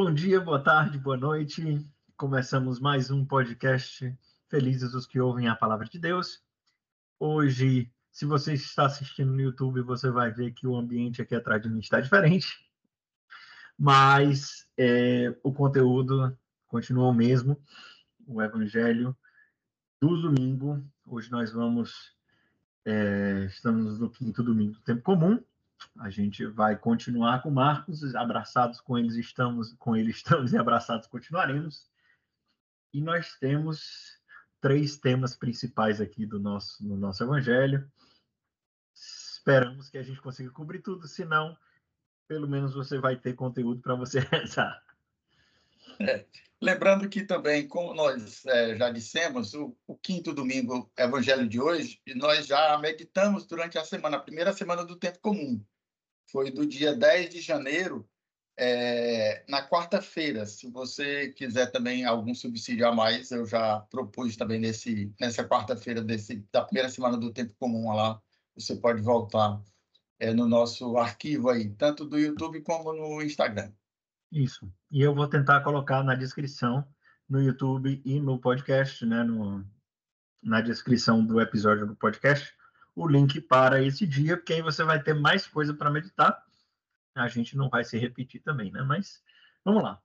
Bom dia, boa tarde, boa noite. Começamos mais um podcast Felizes os que ouvem a palavra de Deus. Hoje, se você está assistindo no YouTube, você vai ver que o ambiente aqui atrás de mim está diferente, mas é, o conteúdo continua o mesmo. O Evangelho do domingo. Hoje nós vamos, é, estamos no quinto domingo do tempo comum, a gente vai continuar com Marcos, abraçados com eles estamos, com ele estamos e abraçados continuaremos. E nós temos três temas principais aqui do nosso no nosso evangelho. Esperamos que a gente consiga cobrir tudo, senão pelo menos você vai ter conteúdo para você rezar. É. Lembrando que também, como nós é, já dissemos, o, o, quinto domingo Evangelho de hoje, nós já meditamos durante a semana, a primeira semana do tempo comum. Foi do dia 10 de janeiro, é, na quarta-feira. Se você quiser também algum subsídio a mais, eu já propus também nesse, nessa quarta-feira da primeira semana do tempo comum lá. Você pode voltar é, no nosso arquivo aí, tanto do YouTube como no Instagram. Isso. E eu vou tentar colocar na descrição, no YouTube e no podcast, né, no, na descrição do episódio do podcast, o link para esse dia, porque aí você vai ter mais coisa para meditar. A gente não vai se repetir também, né? Mas vamos lá.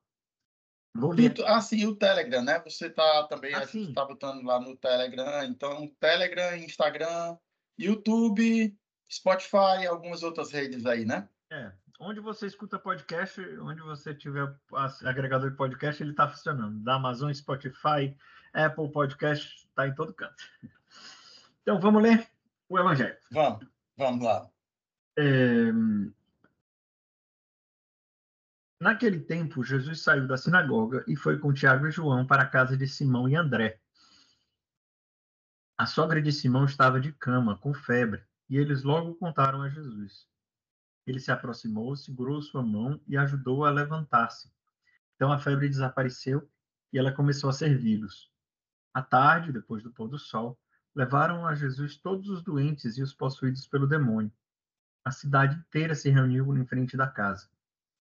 Vou ler. Ah, sim, o Telegram, né? Você está também, ah, a gente está botando lá no Telegram. Então, Telegram, Instagram, YouTube, Spotify e algumas outras redes aí, né? É, onde você escuta podcast, onde você tiver agregador de podcast, ele está funcionando. Da Amazon, Spotify, Apple Podcast, está em todo canto. Então, vamos ler o Evangelho. Vamos, vamos lá. É... Naquele tempo, Jesus saiu da sinagoga e foi com Tiago e João para a casa de Simão e André. A sogra de Simão estava de cama, com febre, e eles logo contaram a Jesus. Ele se aproximou, segurou sua mão e ajudou-a a levantar-se. Então a febre desapareceu e ela começou a servi-los. À tarde, depois do pôr do sol, levaram a Jesus todos os doentes e os possuídos pelo demônio. A cidade inteira se reuniu em frente da casa.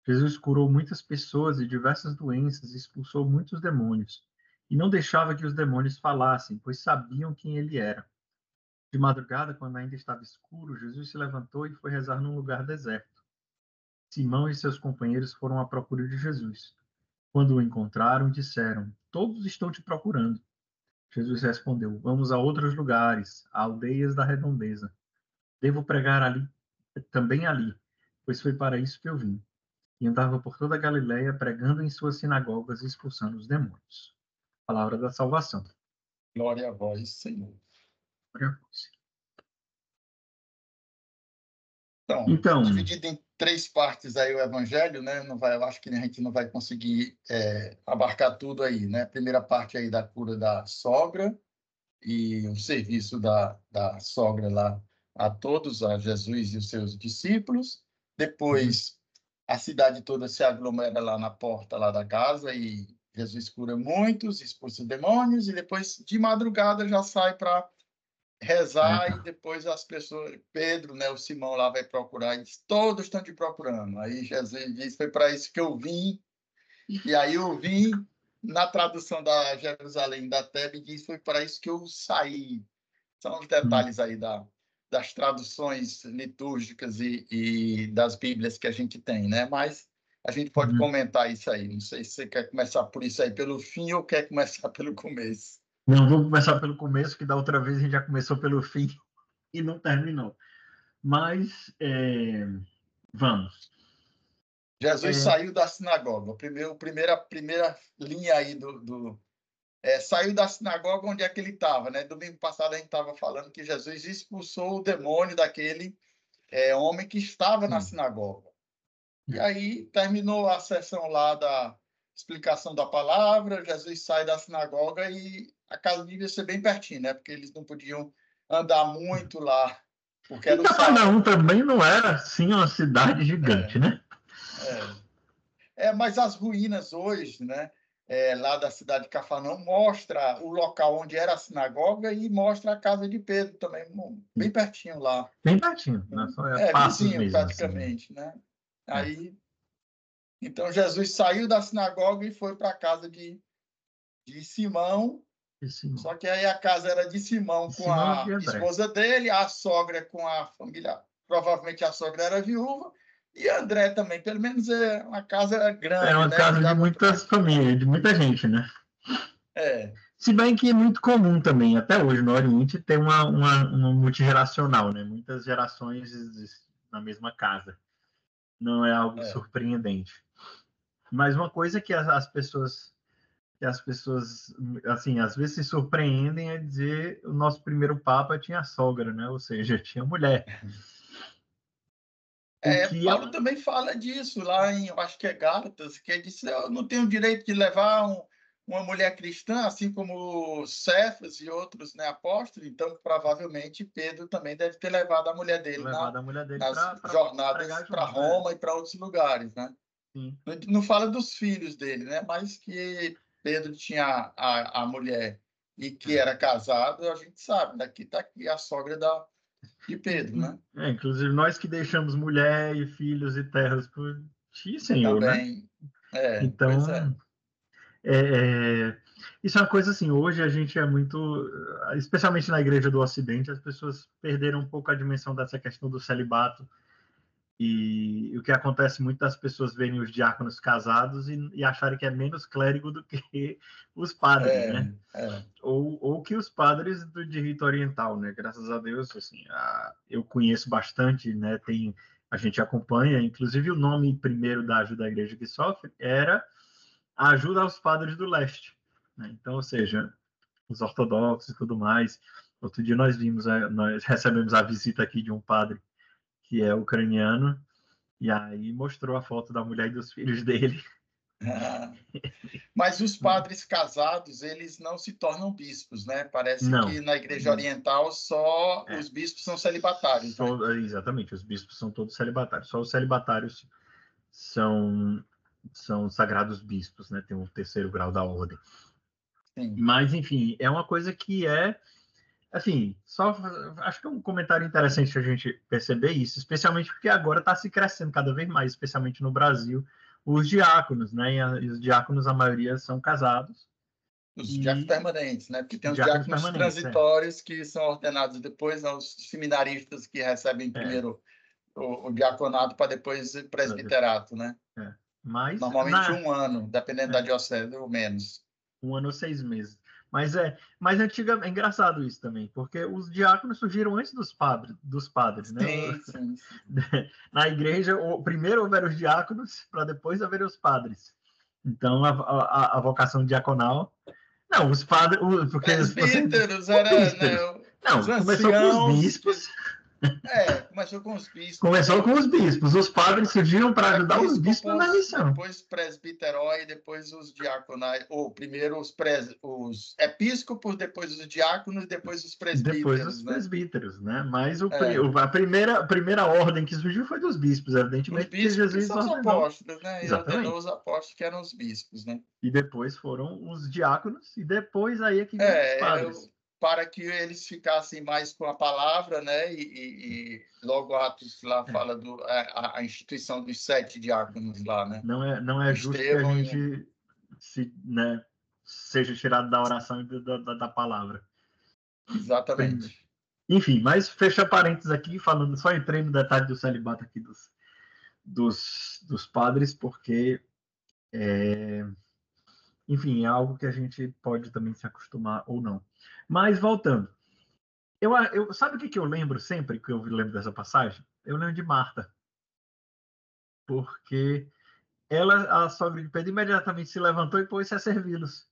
Jesus curou muitas pessoas e diversas doenças e expulsou muitos demônios. E não deixava que os demônios falassem, pois sabiam quem ele era. De madrugada, quando ainda estava escuro, Jesus se levantou e foi rezar num lugar deserto. Simão e seus companheiros foram à procura de Jesus. Quando o encontraram, disseram: Todos estão te procurando. Jesus respondeu: Vamos a outros lugares, a aldeias da redondeza. Devo pregar ali, também ali, pois foi para isso que eu vim. E andava por toda a Galiléia pregando em suas sinagogas e expulsando os demônios. Palavra da salvação. Glória a vós, Senhor. Então, então, dividido em três partes aí o evangelho, né? Não vai, eu acho que a gente não vai conseguir é, abarcar tudo aí, né? Primeira parte aí da cura da sogra e o serviço da, da sogra lá a todos, a Jesus e os seus discípulos. Depois, a cidade toda se aglomera lá na porta lá da casa e Jesus cura muitos, expulsa demônios e depois de madrugada já sai para rezar é. e depois as pessoas, Pedro, né, o Simão lá vai procurar e diz, todos estão te procurando. Aí Jesus diz, foi para isso que eu vim. E aí eu vim, na tradução da Jerusalém da Tebe, diz, foi para isso que eu saí. São os detalhes aí da, das traduções litúrgicas e, e, das Bíblias que a gente tem, né? Mas a gente pode uhum. comentar isso aí. Não sei se você quer começar por isso aí pelo fim ou quer começar pelo começo. Não vou começar pelo começo, que da outra vez a gente já começou pelo fim e não terminou. Mas é, vamos. Jesus é... saiu da sinagoga. Primeiro, primeira, primeira linha aí do, do é, saiu da sinagoga onde é que ele estava, né? Domingo passado a gente estava falando que Jesus expulsou o demônio daquele é, homem que estava na sinagoga. E aí terminou a sessão lá da explicação da palavra, Jesus sai da sinagoga e a casa devia ser bem pertinho, né? Porque eles não podiam andar muito lá. Porque era e Cafarnaum também não era assim uma cidade gigante, é, né? É. é. mas as ruínas hoje, né? É, lá da cidade de Cafarnaum mostra o local onde era a sinagoga e mostra a casa de Pedro também, bem pertinho lá. Bem pertinho, né? Só é, é vizinho, mesmo, praticamente, assim. né? Aí Então Jesus saiu da sinagoga e foi para a casa de, de Simão. Simão. Só que aí a casa era de Simão com Simão a esposa dele, a sogra com a família. Provavelmente a sogra era viúva. E André também, pelo menos é uma casa grande. É uma né? casa de muitas pra... famílias, de muita gente, né? É. Se bem que é muito comum também, até hoje no Oriente, ter uma, uma, uma multigeracional, né? Muitas gerações na mesma casa. Não é algo é. surpreendente. Mas uma coisa que as, as, pessoas que as pessoas assim às vezes se surpreendem é dizer o nosso primeiro papa tinha sogra, né? Ou seja, tinha mulher. É, Paulo é... também fala disso lá em, eu acho que é Gálatas, que ele disse, eu não tenho o direito de levar um, uma mulher cristã, assim como Cefas e outros né, apóstolos, então provavelmente Pedro também deve ter levado a mulher dele, na, a mulher dele nas pra, pra jornadas para Roma né? e para outros lugares. Né? Não, não, fala dos filhos dele, né? mas que Pedro tinha a, a mulher e que era casado, a gente sabe, daqui está aqui a sogra da, de Pedro. Né? É, inclusive nós que deixamos mulher e filhos e terras por ti, Senhor. Né? Também. Né? É, então, é, é, isso é uma coisa assim, hoje a gente é muito, especialmente na igreja do Ocidente, as pessoas perderam um pouco a dimensão dessa questão do celibato. E o que acontece muito das pessoas verem os diáconos casados e, e acharem que é menos clérigo do que os padres, é, né? É. Ou, ou que os padres do de rito oriental, né? Graças a Deus, assim, a, eu conheço bastante, né? Tem, a gente acompanha, inclusive o nome primeiro da ajuda da igreja que sofre era ajuda aos padres do leste. Né? Então, ou seja, os ortodoxos e tudo mais. Outro dia nós vimos, é, nós recebemos a visita aqui de um padre que é ucraniano, e aí mostrou a foto da mulher e dos filhos dele. Mas os padres casados, eles não se tornam bispos, né? Parece não. que na Igreja Oriental só é. os bispos são celibatários. Só, né? Exatamente, os bispos são todos celibatários. Só os celibatários são são sagrados bispos, né? Tem um terceiro grau da ordem. Sim. Mas, enfim, é uma coisa que é, assim, só acho que é um comentário interessante a gente perceber isso, especialmente porque agora está se crescendo cada vez mais, especialmente no Brasil, os diáconos, né? E os diáconos, a maioria são casados. Os e... diáconos permanentes, né? Porque tem os diáconos, diáconos é. transitórios é. que são ordenados depois, os seminaristas que recebem é. primeiro o, o diaconato para depois o presbiterato, né? É. Mas, Normalmente na... um ano, dependendo é. da diocese, ou menos. Um ano ou seis meses. Mas é, mas antiga, é engraçado isso também, porque os diáconos surgiram antes dos padres, dos padres, né? Sim, sim, sim. Na igreja, primeiro houveram os diáconos, para depois haver os padres. Então, a, a, a, vocação diaconal. Não, os padres. Porque Presbíteros, você, era. Né, não, começou com os bispos. É, começou com os bispos. Começou com os bispos. Os padres surgiram para ajudar os bispos na missão. Depois presbiterói, depois os diaconais. Ou primeiro os, pres, os episcopos, depois os diáconos, depois os presbíteros. Depois os né? presbíteros, né? Mas o, é. a, primeira, a primeira ordem que surgiu foi dos bispos, evidentemente. Os bispos Jesus são os apóstolos, né? E ordenou os apóstolos que eram os bispos, né? E depois foram os diáconos, e depois aí é que é, os padres. Eu para que eles ficassem mais com a palavra, né? E, e, e logo Atos lá é. fala do a, a, instituição dos sete diáconos lá, né? Não é não é justo Estevão, que a gente se, né, seja tirado da oração e da, da, da palavra. Exatamente. Enfim, mas fecha parênteses aqui, falando, só entrei no detalhe do celibato aqui dos, dos, dos padres, porque, é, enfim, é algo que a gente pode também se acostumar ou não. Mas voltando, eu, eu sabe o que, que eu lembro sempre que eu lembro dessa passagem? Eu lembro de Marta, porque ela, a sogra de Pedro, imediatamente se levantou e pôs-se a servi-los.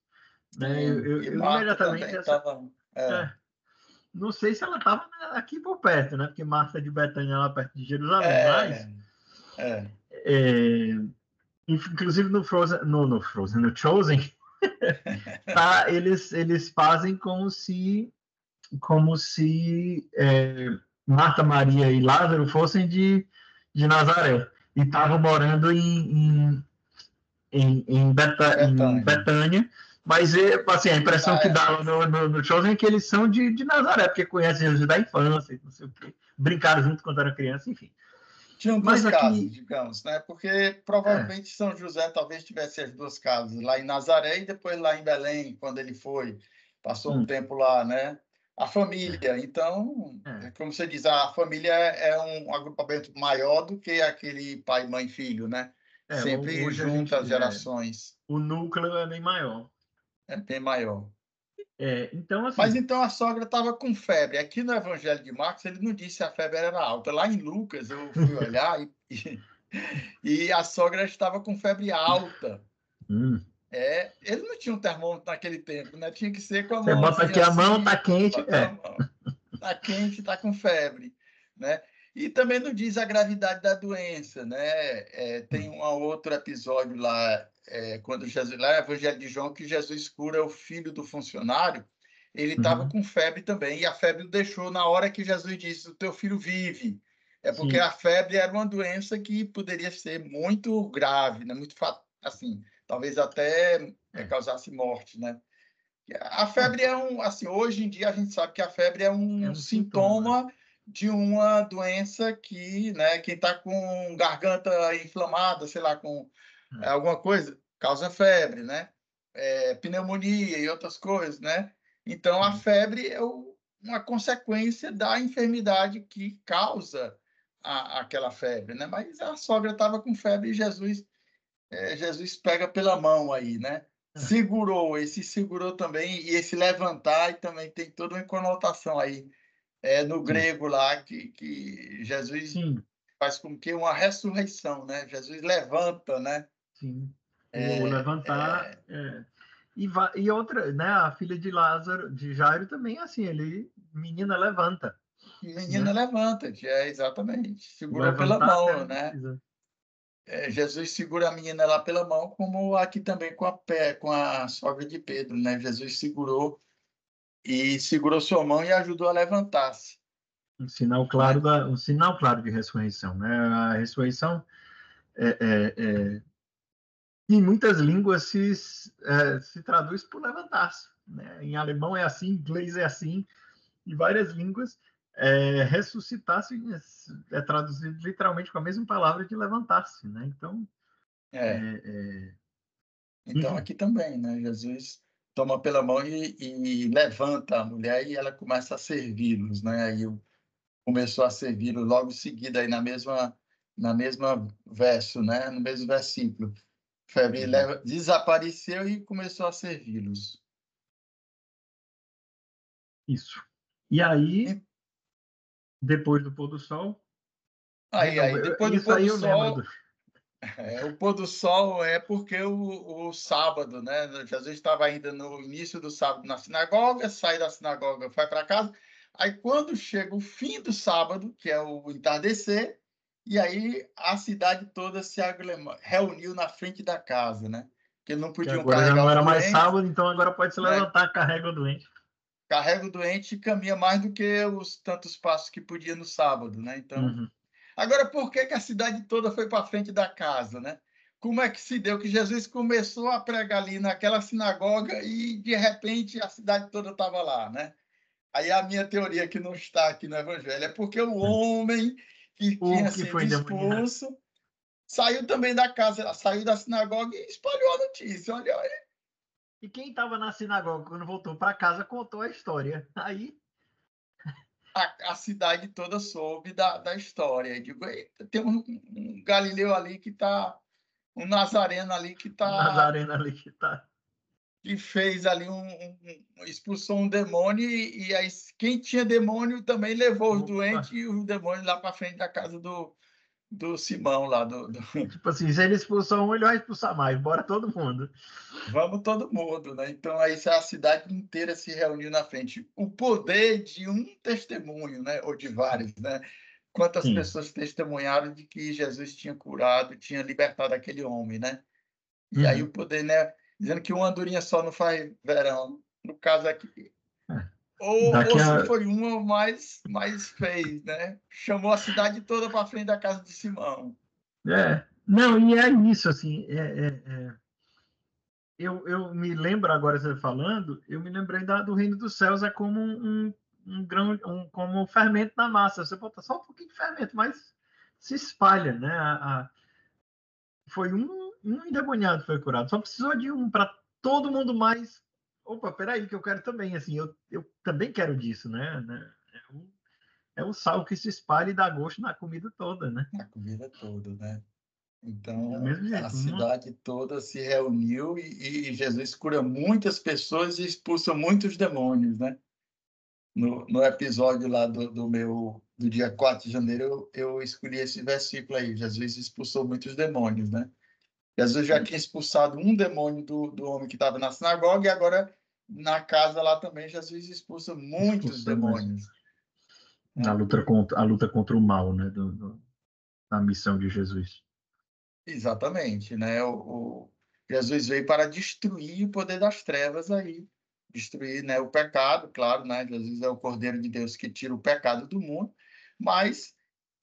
Né? Eu, eu, eu imediatamente. Essa, tava, é. É, não sei se ela estava aqui por perto, né? Porque Marta de Betânia lá perto de Jerusalém, é, mas. É. é. inclusive no Frozen, no, no Frozen, no Chosen, tá, eles, eles fazem como se como se é, Marta, Maria e Lázaro fossem de, de Nazaré e estavam morando em, em, em, em, Beta, em Betânia. Mas é, assim, a impressão ah, que é. dá no, no, no Chosen é que eles são de, de Nazaré, porque conhecem Jesus da infância, não sei o quê. Brincaram junto quando eram criança, enfim. Tinham duas casas, aqui... digamos, né? Porque provavelmente é. São José talvez tivesse as duas casas, lá em Nazaré e depois lá em Belém, quando ele foi. Passou hum. um tempo lá, né? A família, então, é. como você diz, a família é um agrupamento maior do que aquele pai, mãe, filho, né? É, Sempre junto as é, gerações. o núcleo é bem maior. É bem maior. É, então, assim... Mas então a sogra estava com febre. Aqui no Evangelho de Marcos, ele não disse se a febre era alta. Lá em Lucas, eu fui olhar e, e, a sogra estava com febre alta. Hum. É, ele não tinha um termômetro naquele tempo, né? Tinha que ser com a mão. Você bota aqui assim, a mão, tá quente. É. Tá quente, tá com febre, né? E também não diz a gravidade da doença, né? É, tem um outro episódio lá, é, quando Jesus, lá no Evangelho de João, que Jesus cura o filho do funcionário, ele estava uhum. com febre também, e a febre o deixou na hora que Jesus disse: O teu filho vive. É porque Sim. a febre era uma doença que poderia ser muito grave, né? muito assim, talvez até é, causasse morte, né? A febre é um, assim, hoje em dia a gente sabe que a febre é um, é um sintoma, sintoma de uma doença que, né, quem está com garganta inflamada, sei lá, com é. alguma coisa, causa febre, né? É, pneumonia e outras coisas, né? Então, a febre é o, uma consequência da enfermidade que causa a, aquela febre, né? Mas a sogra estava com febre e Jesus, é, Jesus pega pela mão aí, né? É. Segurou, esse segurou também, e esse levantar também tem toda uma conotação aí é, no grego lá, que, que Jesus Sim. faz com que uma ressurreição, né? Jesus levanta, né? Sim. É, o levantar. É... é. E, e outra, né? A filha de Lázaro, de Jairo também, assim, ele, menina levanta. Menina né? levanta, é exatamente. Segura pela mão, né? É, Jesus segura a menina lá pela mão, como aqui também com a pé, com a sogra de Pedro, né? Jesus segurou e segurou sua mão e ajudou a levantar-se. Um sinal claro da, um sinal claro de ressurreição, né? A ressurreição é, é, é, em muitas línguas se, é, se traduz por levantar-se. Né? Em alemão é assim, em inglês é assim, em várias línguas é, ressuscitar-se é, é traduzido literalmente com a mesma palavra de levantar-se, né? Então, é. é, é então aqui também, né? Jesus toma pela mão e, e, levanta a mulher e ela começa a servi-los, né? Aí começou a servi-los logo em seguida aí na mesma na mesma verso, né? No mesmo versículo. Febre uhum. leva, desapareceu e começou a servi-los. Isso. E aí, depois do pôr do sol. Aí, aí depois do pôr do sol. É, o pôr do sol é porque o, o sábado, né? Jesus estava ainda no início do sábado na sinagoga, sai da sinagoga, vai para casa. Aí, quando chega o fim do sábado, que é o entardecer, e aí a cidade toda se reuniu na frente da casa, né? Porque não podiam agora carregar já não era mais sábado, então agora pode se né? levantar, né? carrega o doente. Carrega o doente e caminha mais do que os tantos passos que podia no sábado, né? Então, uhum. Agora, por que, que a cidade toda foi para frente da casa, né? Como é que se deu que Jesus começou a pregar ali naquela sinagoga e, de repente, a cidade toda estava lá, né? Aí a minha teoria que não está aqui no Evangelho é porque o homem que o tinha que sido expulso saiu também da casa, saiu da sinagoga e espalhou a notícia. Olha, olha. E quem estava na sinagoga quando voltou para casa contou a história. Aí a, a, cidade toda soube da, da história. Eu digo, tem um, um, Galileu ali que está, um Nazareno ali que está. Um Nazareno ali que está. Que fez ali um, um, expulsou um demônio e, e aí quem tinha demônio também levou os doentes e os demônios lá para frente da casa do, do Simão lá. Do, do... Tipo assim, se ele expulsou um, ele vai expulsar mais. Bora todo mundo. Vamos todo mundo, né? Então aí a cidade inteira se reuniu na frente. O poder de um testemunho, né? Ou de vários, né? Quantas Sim. pessoas testemunharam de que Jesus tinha curado, tinha libertado aquele homem, né? E uhum. aí o poder, né? Dizendo que uma andorinha só não faz verão. No caso aqui, ou, ou se a... foi uma, mais, mais fez, né? Chamou a cidade toda para frente da casa de Simão. É, não, e é isso, assim, é, é, é... Eu, eu me lembro agora, você falando, eu me lembrei da, do reino dos céus, é como um, um grão, um, como um fermento na massa. Você bota só um pouquinho de fermento, mas se espalha, né? A, a... Foi um, um endemoniado foi curado, só precisou de um para todo mundo mais. Opa, peraí, que eu quero também, assim, eu, eu também quero disso, né? né? É, um, é um sal que se espalha e dá gosto na comida toda, né? Na comida toda, né? Então, jeito, a cidade toda se reuniu e, e, Jesus cura muitas pessoas e expulsa muitos demônios, né? No, no episódio lá do, do meu do dia 4 de janeiro, eu, eu escolhi esse versículo aí. Jesus expulsou muitos demônios, né? Jesus já tinha expulsado um demônio do, do homem que estava na sinagoga e agora na casa lá também Jesus expulsa muitos expulsa demônios. Na luta contra a luta contra o mal, né? Do, do, na missão de Jesus. Exatamente, né? O, o, Jesus veio para destruir o poder das trevas aí, destruir, né, o pecado, claro, né? Jesus é o Cordeiro de Deus que tira o pecado do mundo, mas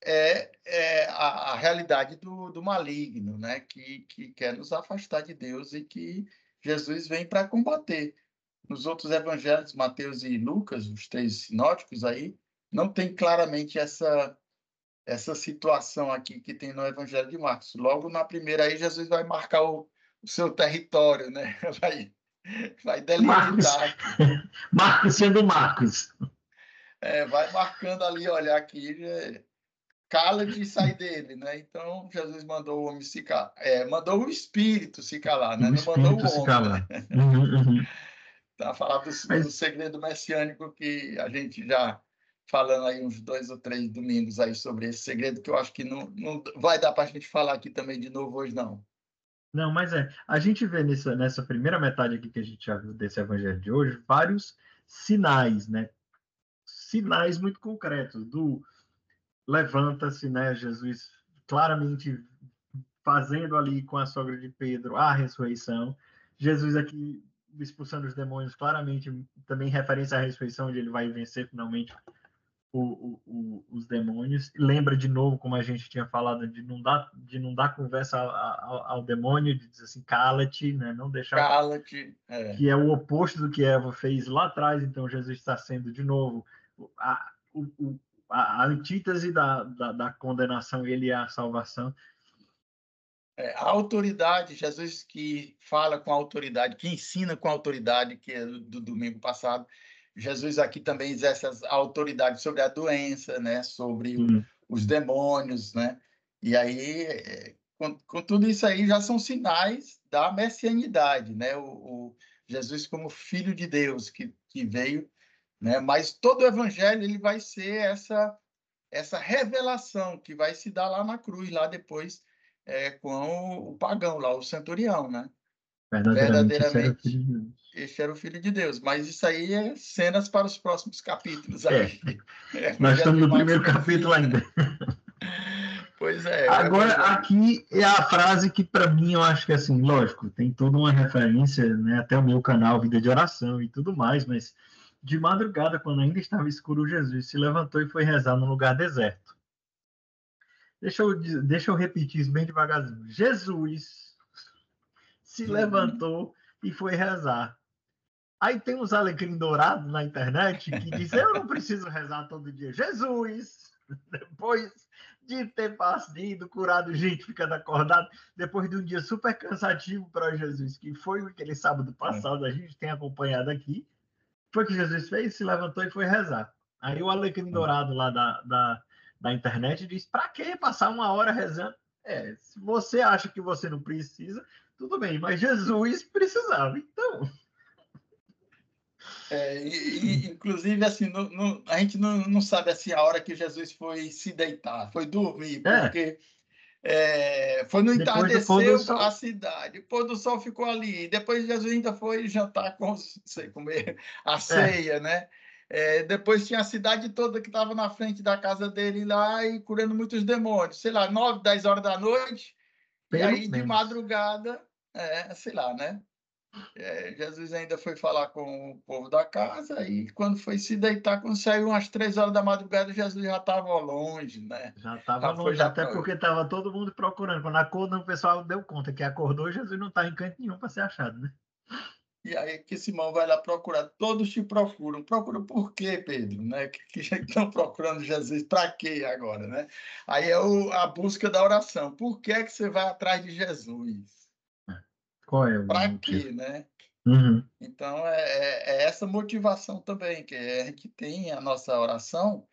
é, é a, a, realidade do, do maligno, né? Que, que quer nos afastar de Deus e que Jesus vem para combater. Nos outros evangelhos, Mateus e Lucas, os três sinóticos aí, não tem claramente essa essa situação aqui que tem no Evangelho de Marcos. Logo na primeira aí, Jesus vai marcar o, o seu território, né? Vai, vai delimitar. Marcos, Marcos sendo Marcos. É, vai marcando ali, olha, aqui é, cala-te e sai dele, né? Então, Jesus mandou o homem se calar, é, mandou o espírito se calar, né? O Não mandou o homem. Né? Uhum, uhum. Tá falando do, Mas... do segredo messiânico que a gente já falando aí uns dois ou três domingos aí sobre esse segredo, que eu acho que não, não vai dar para a gente falar aqui também de novo hoje, não. Não, mas é, a gente vê nessa, nessa primeira metade aqui que a gente já viu desse evangelho de hoje, vários sinais, né? Sinais muito concretos do levanta-se, né? Jesus claramente fazendo ali com a sogra de Pedro a ressurreição. Jesus aqui expulsando os demônios, claramente também referência à ressurreição, onde ele vai vencer finalmente o, o, os demônios. Lembra de novo, como a gente tinha falado, de não dar, de não dar conversa ao, ao demônio, de dizer assim, cala-te, né? não deixar. Cala-te. É. Que é o oposto do que Eva fez lá atrás, então Jesus está sendo de novo a, o, a, a antítese da, da, da, condenação, ele é a salvação. É, a autoridade, Jesus que fala com autoridade, que ensina com autoridade, que é do, do domingo passado, Jesus aqui também exerce a autoridade sobre a doença, né? Sobre hum. os demônios, né? E aí, é, com, com, tudo isso aí, já são sinais da messianidade, né? O, o, Jesus como Filho de Deus que, que veio, né? Mas todo o Evangelho ele vai ser essa essa revelação que vai se dar lá na cruz, lá depois é, com o, pagão lá, o centurião, né? Verdadeiramente, verdadeiramente este era o Filho de Deus. Mas isso aí é cenas para os próximos capítulos. Aí. É. É, Nós estamos no primeiro capítulo ainda. Pois é. Agora, é. aqui é a frase que, para mim, eu acho que, assim, lógico, tem toda uma referência, né, até o meu canal Vida de Oração e tudo mais, mas de madrugada, quando ainda estava escuro, Jesus se levantou e foi rezar num lugar deserto. Deixa eu, deixa eu repetir isso bem devagarzinho. Jesus se uhum. levantou e foi rezar. Aí tem uns alecrim dourados na internet que dizem: Eu não preciso rezar todo dia. Jesus, depois de ter partido, curado gente, ficando acordado, depois de um dia super cansativo para Jesus, que foi aquele sábado passado, a gente tem acompanhado aqui, foi que Jesus fez, se levantou e foi rezar. Aí o alecrim dourado lá da, da, da internet diz: Para que passar uma hora rezando? É, se você acha que você não precisa, tudo bem, mas Jesus precisava, então. É, e, e, inclusive, assim, no, no, a gente não, não sabe assim, a hora que Jesus foi se deitar, foi dormir, é. porque é. É, foi no entardecer a cidade, o pôr do sol ficou ali, depois Jesus ainda foi jantar com, sei, comer a é. ceia, né? É, depois tinha a cidade toda que estava na frente da casa dele lá e curando muitos demônios, sei lá, nove, dez horas da noite, Pelo e aí menos. de madrugada, é, sei lá, né? É, Jesus ainda foi falar com o povo da casa e quando foi se deitar, quando saiu umas três horas da madrugada, Jesus já estava longe, né? Já estava longe, já até porque estava todo mundo procurando. Quando acordou, o pessoal deu conta que acordou, Jesus não está em canto nenhum para ser achado, né? E aí que Simão vai lá procurar. Todos te procuram. Procura por quê, Pedro? Né? Que, que estão procurando Jesus para quê agora, né? Aí é o, a busca da oração. Por que é que você vai atrás de Jesus? Qual é o Para quê, né? Uhum. Então é, é, é, essa motivação também que a gente tem a nossa oração,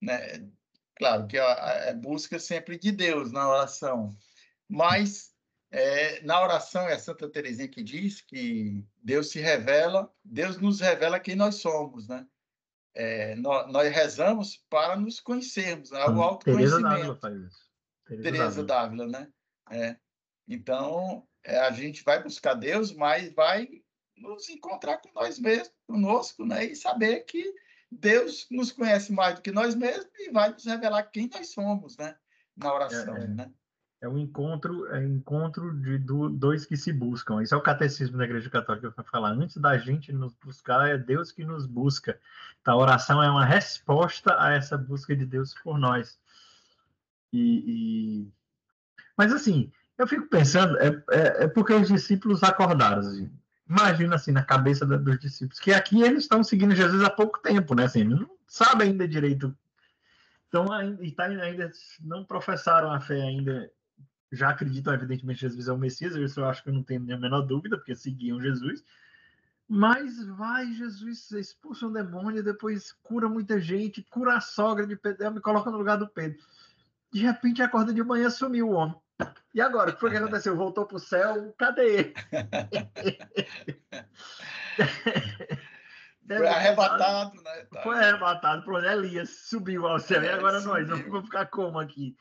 né? Claro que é busca sempre de Deus na oração, mas é, na oração é Santa Teresinha que diz que Deus se revela, Deus nos revela quem nós somos, né? É, nós, nós, rezamos para nos conhecermos, né? o autoconhecimento. Teresa Dávila faz isso. Teresa Dávila, né? É. Então, é, a gente vai buscar Deus, mas vai nos encontrar com nós mesmos, conosco, né? E saber que Deus nos conhece mais do que nós mesmos e vai nos revelar quem nós somos, né? Na oração, é, é. né? É um encontro, é encontro de dois que se buscam. Isso é o catecismo da Igreja Católica para falar. Antes da gente nos buscar, é Deus que nos busca. Então, a oração é uma resposta a essa busca de Deus por nós. E, e... Mas assim, eu fico pensando, é, é, é porque os discípulos acordaram. Assim. Imagina assim na cabeça da, dos discípulos que aqui eles estão seguindo Jesus há pouco tempo, né? Assim, não sabem ainda direito. Então, ainda, tá, ainda não professaram a fé ainda já acreditam, evidentemente, que Jesus é o Messias, isso eu acho que eu não tenho nem a menor dúvida, porque seguiam Jesus. Mas vai, Jesus expulsa um demônio, depois cura muita gente, cura a sogra de Pedro, me coloca no lugar do Pedro. De repente, acorda de manhã, sumiu o homem. E agora, o que foi que aconteceu? Voltou para o céu? Cadê? foi arrebatado, né? Tá. Foi arrebatado. Pronto, Elias subiu ao céu. É, e agora subiu. nós? Vamos ficar como aqui?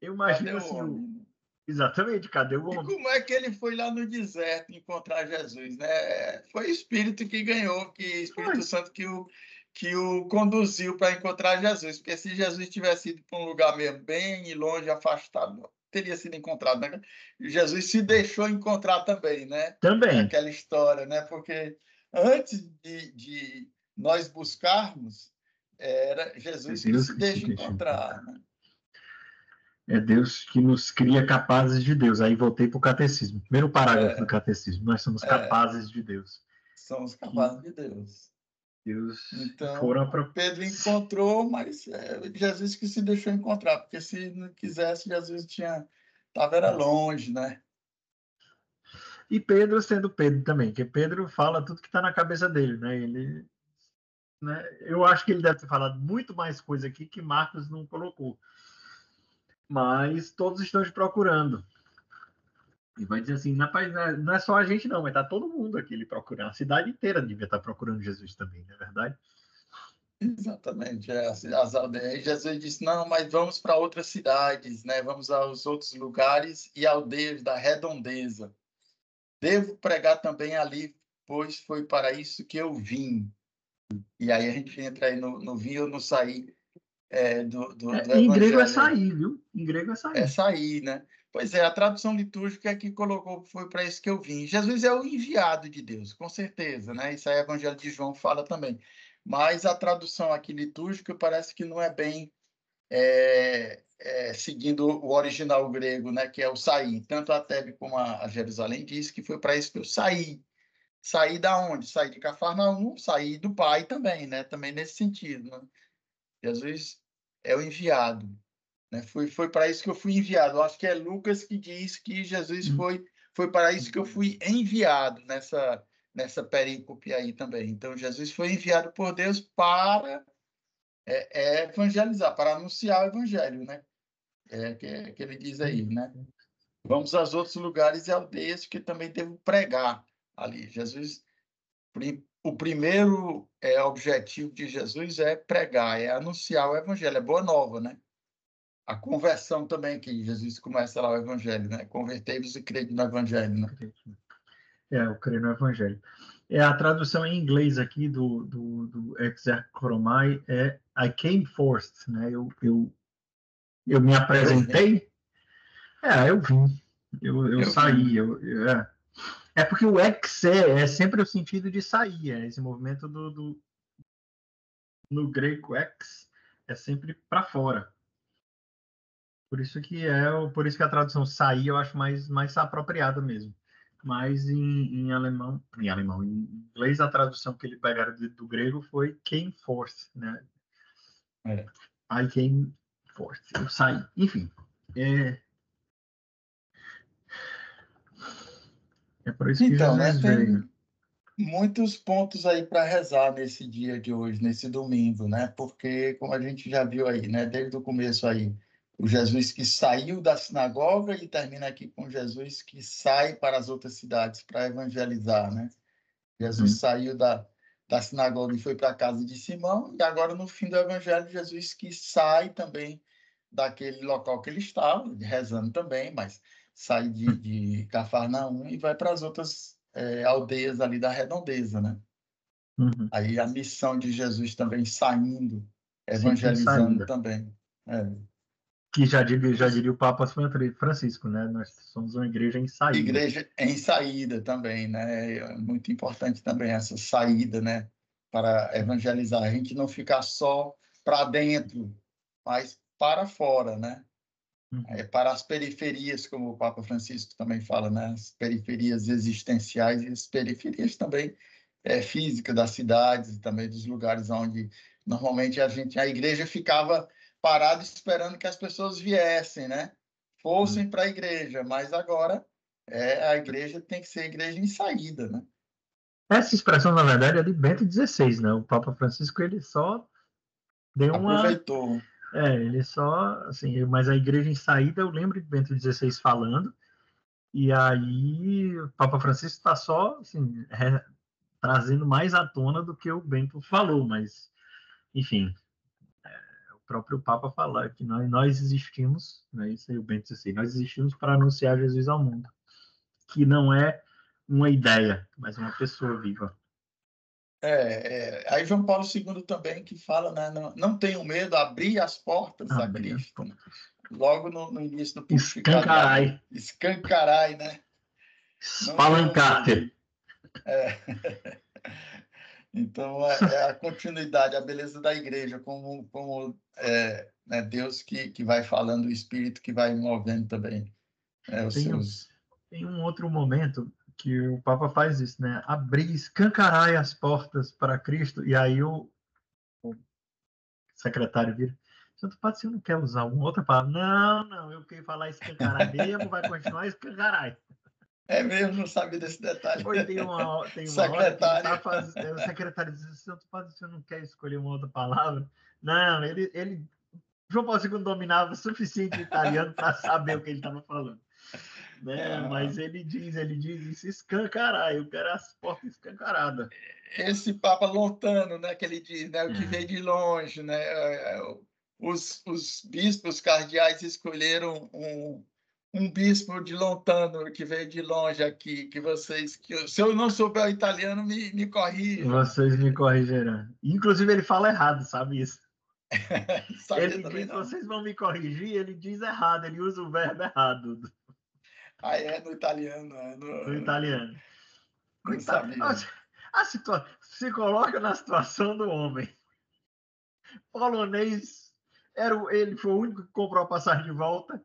Eu imagino cadê assim. O... Exatamente, cadê o homem? E como é que ele foi lá no deserto encontrar Jesus, né? Foi o Espírito que ganhou, que Espírito foi. Santo que o, que o conduziu para encontrar Jesus. Porque se Jesus tivesse ido para um lugar mesmo bem longe, afastado, teria sido encontrado. Né? Jesus se deixou encontrar também, né? Também. Aquela história, né? Porque antes de, de nós buscarmos, era Jesus que se deixa encontrar. Né? É Deus que nos cria capazes de Deus. Aí voltei para o catecismo. Primeiro parágrafo é. do catecismo. Nós somos é. capazes de Deus. Somos capazes de Deus. Deus então, foram pra... Pedro encontrou, mas é Jesus que se deixou encontrar, porque se não quisesse, Jesus tinha estava era longe, né? E Pedro sendo Pedro também, que Pedro fala tudo que está na cabeça dele, né? Ele, né? Eu acho que ele deve ter falado muito mais coisa aqui que Marcos não colocou mas todos estão te procurando. E vai dizer assim, rapaz, não é só a gente não, mas tá todo mundo aqui procurando. A cidade inteira devia estar procurando Jesus também, não é verdade? Exatamente, é, as aldeias. Jesus disse, não, mas vamos para outras cidades, né? vamos aos outros lugares e aldeias da redondeza. Devo pregar também ali, pois foi para isso que eu vim. E aí a gente entra aí no, no vir ou no sair é, do, do, é, do Em grego é sair, viu? Em grego é sair. É sair, né? Pois é, a tradução litúrgica é que colocou, foi para isso que eu vim. Jesus é o enviado de Deus, com certeza, né? Isso aí o Evangelho de João fala também. Mas a tradução aqui litúrgica parece que não é bem é, é, seguindo o original grego, né? Que é o sair. Tanto a Tebe como a, a Jerusalém diz que foi para isso que eu saí. Saí da onde? Saí de Cafarnaum, saí do Pai também, né? Também nesse sentido, né? Jesus é o enviado. Né? Foi, foi para isso que eu fui enviado. Eu acho que é Lucas que diz que Jesus hum. foi, foi para isso que eu fui enviado nessa, nessa perícope aí também. Então, Jesus foi enviado por Deus para é, é evangelizar, para anunciar o evangelho, né? É que, é, que ele diz aí, né? Vamos aos outros lugares e aldeias que também devo pregar ali. Jesus o primeiro é, objetivo de Jesus é pregar, é anunciar o evangelho, é boa nova, né? A conversão também, que Jesus começa lá o evangelho, né? Convertei-vos e crede no evangelho, né? É, o crer no evangelho. É, a tradução em inglês aqui do, do, do Exarchoromai é I came forth, né? Eu, eu, eu me apresentei. É, eu vim. Eu, eu, eu saí. Eu, eu, é. É porque o ex é, é sempre o sentido de sair, é esse movimento do, do no grego ex é sempre para fora. Por isso que é, por isso que a tradução sair eu acho mais mais apropriada mesmo. mas em, em, alemão, em alemão, em inglês a tradução que ele pegaram do, do grego foi came forth, né? É. I came forth, eu saí, enfim. É, é isso que então, Jesus né, veio. Muitos pontos aí para rezar nesse dia de hoje, nesse domingo, né? Porque, como a gente já viu aí, né? Desde o começo aí, o Jesus que saiu da sinagoga e termina aqui com Jesus que sai para as outras cidades para evangelizar, né? Jesus uhum. saiu da, da sinagoga e foi para a casa de Simão, e agora no fim do evangelho, Jesus que sai também daquele local que ele estava, rezando também, mas sai de, de Cafarnaum e vai para as outras é, aldeias ali da redondeza, né? Uhum. Aí a missão de Jesus também saindo, evangelizando também. É que já diria, já diria o Papa Francisco, né? Nós somos uma igreja em saída. Igreja em saída também, né? É muito importante também essa saída, né? Para evangelizar. A gente não ficar só para dentro, mas para fora, né? Uhum. É, para as periferias, como o Papa Francisco também fala, né? As periferias existenciais e as periferias também é, físicas das cidades e também dos lugares onde normalmente a gente, a igreja ficava parado esperando que as pessoas viessem, né? Fossem hum. para a igreja, mas agora é, a igreja tem que ser igreja em saída, né? Essa expressão, na verdade, é de Bento XVI, né? O Papa Francisco, ele só deu uma... Aproveitou. É, ele só, assim, mas a igreja em saída, eu lembro de Bento XVI falando, e aí o Papa Francisco está só, assim, é, trazendo mais à tona do que o Bento falou, mas, enfim, próprio Papa falar que nós, nós existimos, né, isso aí o Bento XVI, nós existimos para anunciar Jesus ao mundo, que não é uma ideia, mas uma pessoa viva. É, é, aí João Paulo II também que fala, né, não, não tenham medo, abrir as portas a Cristo. Né? Logo no, no, início do Escancarai. Escancarai, né? Spalancate. É. Então, é, é, a continuidade, a beleza da igreja, como, como é, né, Deus que, que vai falando, o Espírito que vai movendo também é, os tem, seus... Tem um outro momento que o Papa faz isso, né? Abrir, escancarai as portas para Cristo, e aí o, o secretário vira, Santo Padre, você não quer usar alguma outra palavra? Não, não, eu queria falar escancarai mesmo, vai continuar escancarai. É mesmo, não sabia desse detalhe. Foi, tem uma, tem uma secretário. Tá fazendo, o secretário diz, Santo Padre, você não quer escolher uma outra palavra? Não, ele, ele João Paulo II dominava o suficiente italiano para saber o que ele estava falando. Né? É. Mas ele diz, ele diz isso, escancarar, eu quero as portas escancaradas. Esse Papa Lontano, né, que ele diz, né, o que é. veio de longe, né, é, é, os, os bispos cardeais escolheram um, um bispo de Lontano que veio de longe aqui, que vocês, que se eu não souber o italiano, me, me corrijam. Vocês me corrigirão. Inclusive, ele fala errado, sabe isso? ele diz, não. vocês vão me corrigir, ele diz errado, ele usa o verbo errado. Ah, é no italiano. É no, no italiano. Coitado, a situa... se coloca na situação do homem. Polonês, era o... ele foi o único que comprou a passagem de volta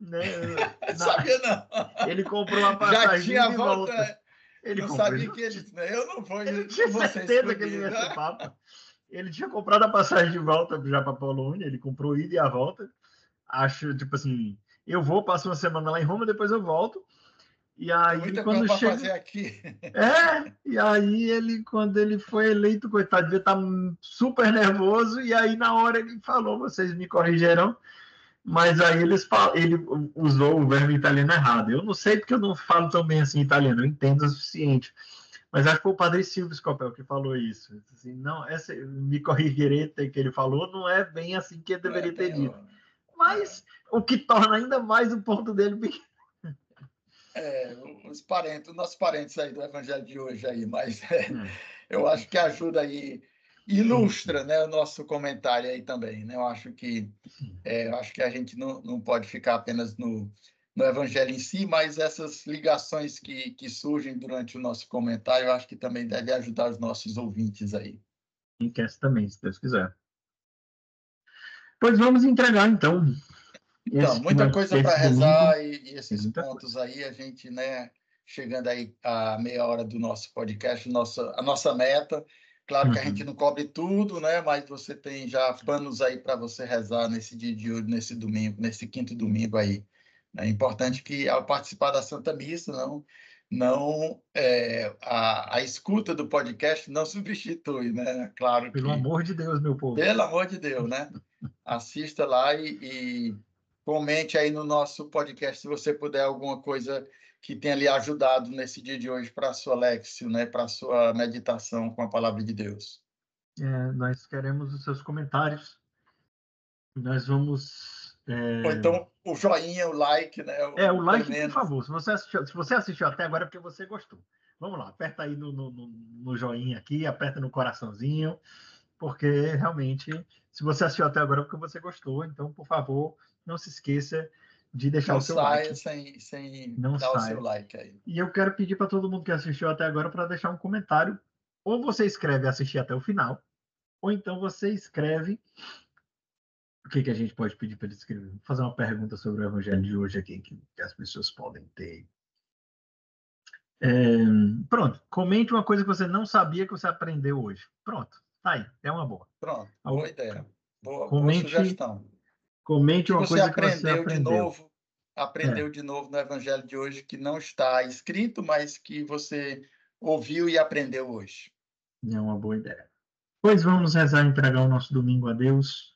né? Na... Sabia não. Ele comprou a passagem Já tinha de volta. volta. Ele não comprou. sabia que ele né? Eu não vou. Ele tinha certeza que ele ia ser papa. Ele tinha comprado a passagem de volta já para Polônia. Ele comprou ida e a volta. Acho, tipo assim, eu vou, passo uma semana lá em Roma, depois eu volto. E aí, Muita quando chega... fazer aqui. É, e aí ele, quando ele foi eleito, coitado, devia estar tá super nervoso, e aí na hora ele falou, vocês me corrigerão, mas aí eles ele usou o verbo italiano errado. Eu não sei porque eu não falo tão bem assim italiano, eu entendo o suficiente. Mas acho que foi o padre Silvio Scopel que falou isso. Assim, não, essa me corrigirete que ele falou não é bem assim que ele deveria é, ter dito. Mas o que torna ainda mais o ponto dele pequeno. É, os parentes, os nossos parentes aí do evangelho de hoje aí, mas é, hum. eu acho que ajuda aí ilustra né, o nosso comentário aí também. Né? Eu acho que é, eu acho que a gente não, não pode ficar apenas no, no evangelho em si, mas essas ligações que, que surgem durante o nosso comentário, eu acho que também deve ajudar os nossos ouvintes aí. Enquece também, se Deus quiser. Pois vamos entregar, então. Então, muita coisa para rezar e, e, esses pontos coisa. aí a gente, né, chegando aí a meia hora do nosso podcast, nossa, a nossa meta. Claro que a gente uhum. não cobre tudo, né? Mas você tem já planos aí para você rezar nesse dia de hoje, nesse domingo, nesse quinto domingo aí. É importante que ao participar da Santa Missa, não, não é, a, a escuta do podcast não substitui, né? Claro. Pelo amor de Deus, meu povo. Pelo amor de Deus, né? Assista lá e, e comente aí no nosso podcast se você puder alguma coisa que tenha lhe ajudado nesse dia de hoje para a sua Lexio, né, para a sua meditação com a palavra de Deus. É, nós queremos os seus comentários. Nós vamos. É... Ou então o joinha, o like, né? O, é, o like, por favor. Se você, assistiu, se você assistiu até agora é porque você gostou. Vamos lá, aperta aí no, no, no joinha aqui, aperta no coraçãozinho, porque realmente, se você assistiu até agora é porque você gostou. Então, por favor, não se esqueça de deixar não o seu like. Sem, sem não dar saia. o seu like aí. E eu quero pedir para todo mundo que assistiu até agora para deixar um comentário. Ou você escreve assistir até o final, ou então você escreve. O que, que a gente pode pedir para ele escrever? Vou fazer uma pergunta sobre o evangelho de hoje aqui, que, que as pessoas podem ter. É, pronto, comente uma coisa que você não sabia que você aprendeu hoje. Pronto, tá aí, é uma boa. Pronto, boa ideia. Boa, comente, boa sugestão. Comente uma coisa que você aprendeu. De novo, aprendeu é. de novo no Evangelho de hoje que não está escrito, mas que você ouviu e aprendeu hoje. É uma boa ideia. Pois vamos rezar e entregar o nosso domingo a Deus.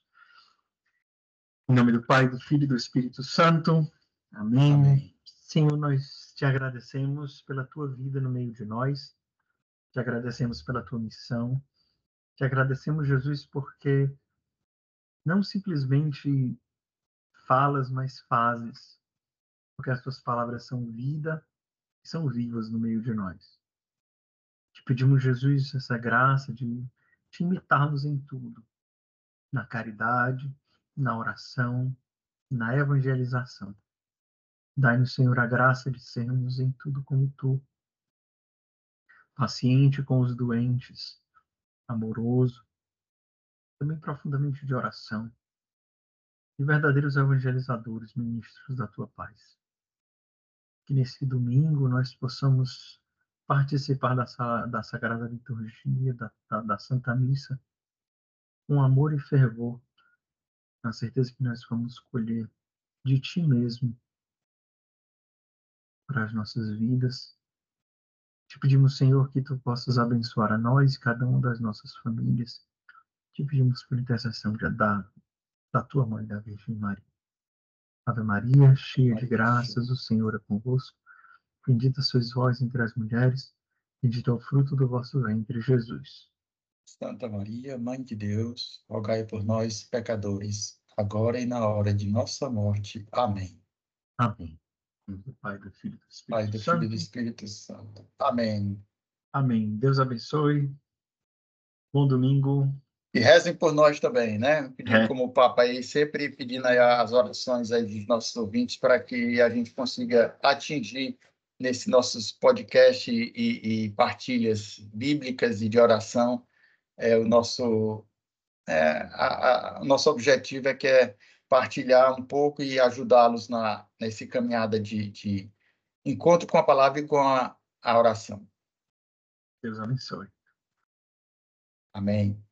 Em nome do Pai, do Filho e do Espírito Santo. Amém. Amém. Senhor, nós te agradecemos pela tua vida no meio de nós. Te agradecemos pela tua missão. Te agradecemos, Jesus, porque não simplesmente falas, mas fazes, porque as tuas palavras são vida e são vivas no meio de nós. Te pedimos, Jesus, essa graça de te imitarmos em tudo, na caridade, na oração, na evangelização. Dai-nos, Senhor, a graça de sermos em tudo como tu, paciente com os doentes, amoroso, também profundamente de oração, e verdadeiros evangelizadores, ministros da tua paz. Que nesse domingo nós possamos participar da, da Sagrada Liturgia, da, da, da Santa Missa, com amor e fervor, na certeza que nós vamos colher de Ti mesmo para as nossas vidas. Te pedimos, Senhor, que Tu possas abençoar a nós e cada uma das nossas famílias te pedimos por intercessão da, da tua mãe, da Virgem Maria. Ave Maria, cheia de graças, o Senhor é convosco. Bendita sois vós entre as mulheres, bendito é o fruto do vosso ventre, Jesus. Santa Maria, Mãe de Deus, rogai por nós, pecadores, agora e na hora de nossa morte. Amém. Amém. Do Pai, do Filho e do Espírito Pai, do Filho e do Espírito Santo. Amém. Amém. Deus abençoe. Bom domingo. E rezem por nós também, né? Pedindo é. como o Papa aí, sempre pedindo aí as orações aí dos nossos ouvintes para que a gente consiga atingir nesse nossos podcast e, e, partilhas bíblicas e de oração. É, o nosso é, a, a, o nosso objetivo é que é partilhar um pouco e ajudá-los na nesse caminhada de, de, encontro com a palavra e com a, a oração. Deus abençoe. Amém.